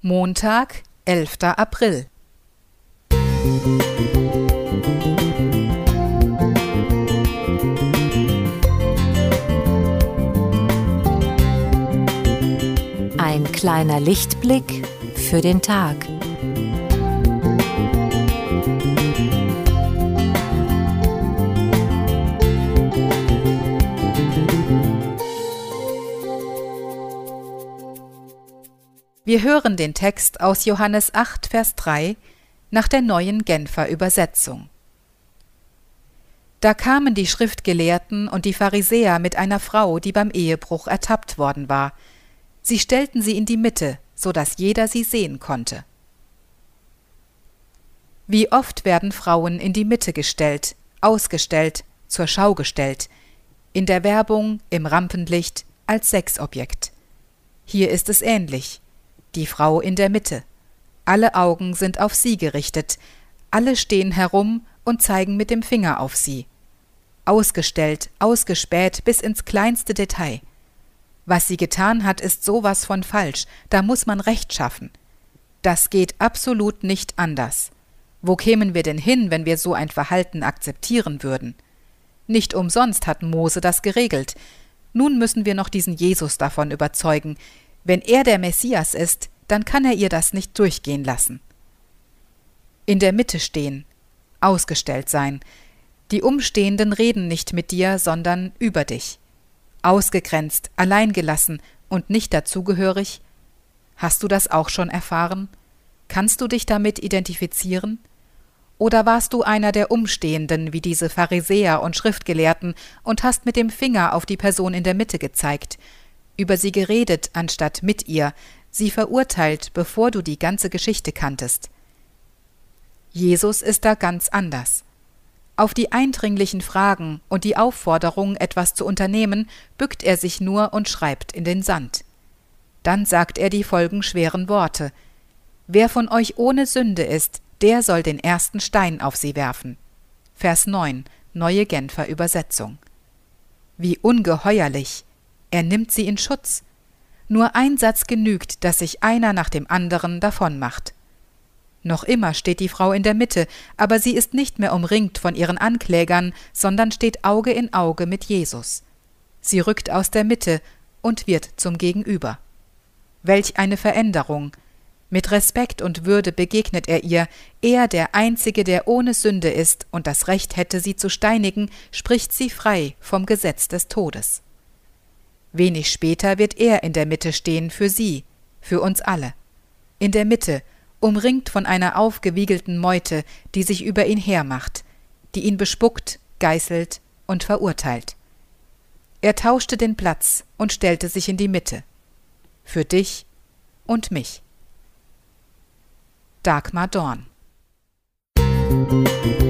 Montag, 11. April. Ein kleiner Lichtblick für den Tag. Wir hören den Text aus Johannes 8, Vers 3 nach der neuen Genfer Übersetzung. Da kamen die Schriftgelehrten und die Pharisäer mit einer Frau, die beim Ehebruch ertappt worden war. Sie stellten sie in die Mitte, so dass jeder sie sehen konnte. Wie oft werden Frauen in die Mitte gestellt, ausgestellt, zur Schau gestellt, in der Werbung, im Rampenlicht, als Sexobjekt. Hier ist es ähnlich die Frau in der Mitte. Alle Augen sind auf sie gerichtet, alle stehen herum und zeigen mit dem Finger auf sie. Ausgestellt, ausgespäht bis ins kleinste Detail. Was sie getan hat, ist sowas von falsch, da muss man Recht schaffen. Das geht absolut nicht anders. Wo kämen wir denn hin, wenn wir so ein Verhalten akzeptieren würden? Nicht umsonst hat Mose das geregelt. Nun müssen wir noch diesen Jesus davon überzeugen, wenn er der Messias ist, dann kann er ihr das nicht durchgehen lassen. In der Mitte stehen, ausgestellt sein. Die Umstehenden reden nicht mit dir, sondern über dich. Ausgegrenzt, alleingelassen und nicht dazugehörig. Hast du das auch schon erfahren? Kannst du dich damit identifizieren? Oder warst du einer der Umstehenden wie diese Pharisäer und Schriftgelehrten und hast mit dem Finger auf die Person in der Mitte gezeigt, über sie geredet, anstatt mit ihr, sie verurteilt, bevor du die ganze Geschichte kanntest. Jesus ist da ganz anders. Auf die eindringlichen Fragen und die Aufforderung, etwas zu unternehmen, bückt er sich nur und schreibt in den Sand. Dann sagt er die folgenschweren Worte Wer von euch ohne Sünde ist, der soll den ersten Stein auf sie werfen. Vers 9, neue Genfer Übersetzung. Wie ungeheuerlich, er nimmt sie in Schutz. Nur ein Satz genügt, dass sich einer nach dem anderen davonmacht. Noch immer steht die Frau in der Mitte, aber sie ist nicht mehr umringt von ihren Anklägern, sondern steht Auge in Auge mit Jesus. Sie rückt aus der Mitte und wird zum Gegenüber. Welch eine Veränderung! Mit Respekt und Würde begegnet er ihr, er, der Einzige, der ohne Sünde ist und das Recht hätte, sie zu steinigen, spricht sie frei vom Gesetz des Todes. Wenig später wird er in der Mitte stehen für sie, für uns alle. In der Mitte, umringt von einer aufgewiegelten Meute, die sich über ihn hermacht, die ihn bespuckt, geißelt und verurteilt. Er tauschte den Platz und stellte sich in die Mitte. Für dich und mich. Dagmar Dorn Musik